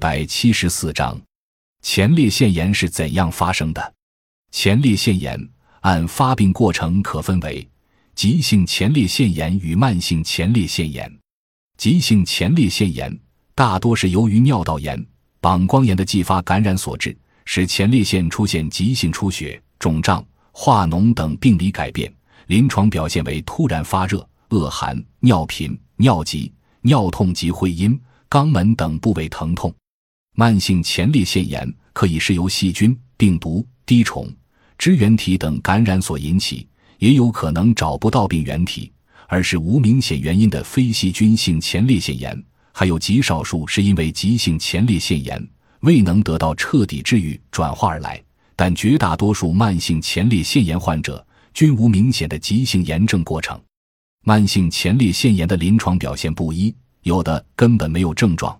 百七十四章，前列腺炎是怎样发生的？前列腺炎按发病过程可分为急性前列腺炎与慢性前列腺炎。急性前列腺炎大多是由于尿道炎、膀胱炎的继发感染所致，使前列腺出现急性出血、肿胀、化脓等病理改变，临床表现为突然发热、恶寒、尿频、尿急、尿痛及会阴。肛门等部位疼痛，慢性前列腺炎可以是由细菌、病毒、滴虫、支原体等感染所引起，也有可能找不到病原体，而是无明显原因的非细菌性前列腺炎。还有极少数是因为急性前列腺炎未能得到彻底治愈转化而来，但绝大多数慢性前列腺炎患者均无明显的急性炎症过程。慢性前列腺炎的临床表现不一。有的根本没有症状，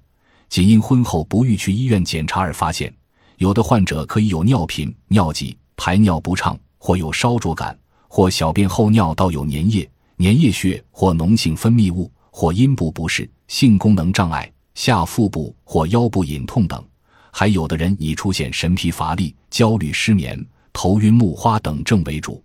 仅因婚后不欲去医院检查而发现；有的患者可以有尿频、尿急、排尿不畅，或有烧灼感，或小便后尿道有粘液、粘液血或脓性分泌物，或阴部不适、性功能障碍、下腹部或腰部隐痛等。还有的人以出现神疲乏力、焦虑、失眠、头晕目花等症为主。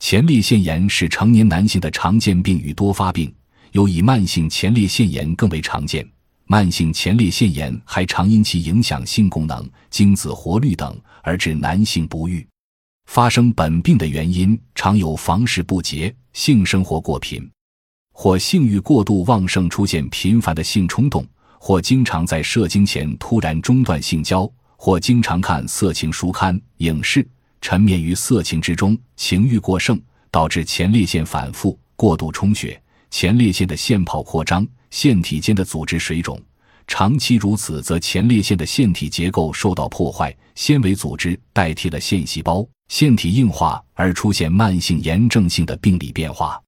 前列腺炎是成年男性的常见病与多发病。尤以慢性前列腺炎更为常见，慢性前列腺炎还常因其影响性功能、精子活率等而致男性不育。发生本病的原因常有房事不洁、性生活过频，或性欲过度旺盛，出现频繁的性冲动，或经常在射精前突然中断性交，或经常看色情书刊、影视，沉湎于色情之中，情欲过剩，导致前列腺反复过度充血。前列腺的腺泡扩张，腺体间的组织水肿，长期如此，则前列腺的腺体结构受到破坏，纤维组织代替了腺细胞，腺体硬化而出现慢性炎症性的病理变化。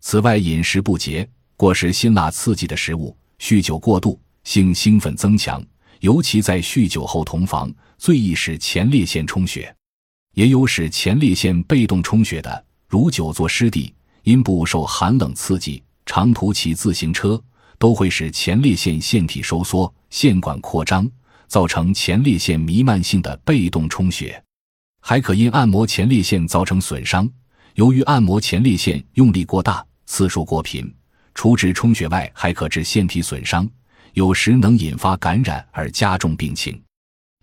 此外，饮食不节、过食辛辣刺激的食物、酗酒过度、性兴奋增强，尤其在酗酒后同房，最易使前列腺充血。也有使前列腺被动充血的，如久坐湿地。阴部受寒冷刺激，长途骑自行车都会使前列腺腺体收缩、腺管扩张，造成前列腺弥漫性的被动充血。还可因按摩前列腺造成损伤。由于按摩前列腺用力过大、次数过频，除致充血外，还可致腺体损伤，有时能引发感染而加重病情。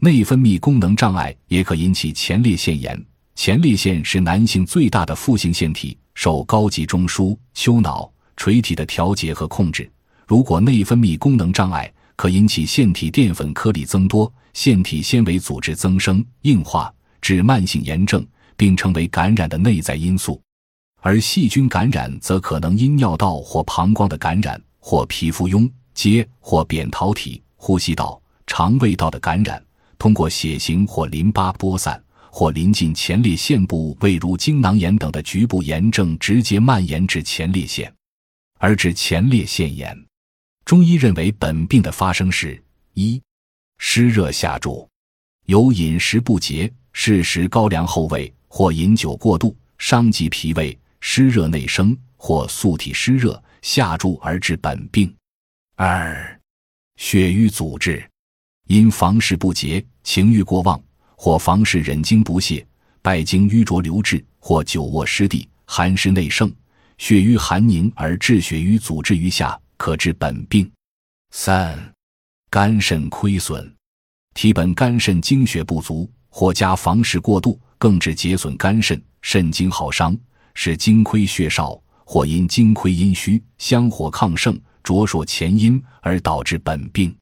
内分泌功能障碍也可引起前列腺炎。前列腺是男性最大的腹性腺体。受高级中枢、丘脑、垂体的调节和控制。如果内分泌功能障碍，可引起腺体淀粉颗粒增多、腺体纤维组织增生、硬化，致慢性炎症，并成为感染的内在因素。而细菌感染则可能因尿道或膀胱的感染，或皮肤痈疖或扁桃体、呼吸道、肠胃道的感染，通过血型或淋巴播散。或临近前列腺部位，如精囊炎等的局部炎症，直接蔓延至前列腺，而致前列腺炎。中医认为，本病的发生是：一、湿热下注，有饮食不节、适时高粱后味，或饮酒过度，伤及脾胃，湿热内生，或素体湿热下注而致本病；二、血瘀阻滞，因房事不节、情欲过旺。或房事忍精不泄，败精瘀浊流滞；或久卧湿地，寒湿内盛，血瘀寒凝而致血瘀阻滞于下，可治本病。三、肝肾亏损，体本肝肾精血不足，或加房事过度，更致结损肝肾，肾精耗伤，使精亏血少；或因精亏阴虚，香火亢盛，灼烁前阴而导致本病。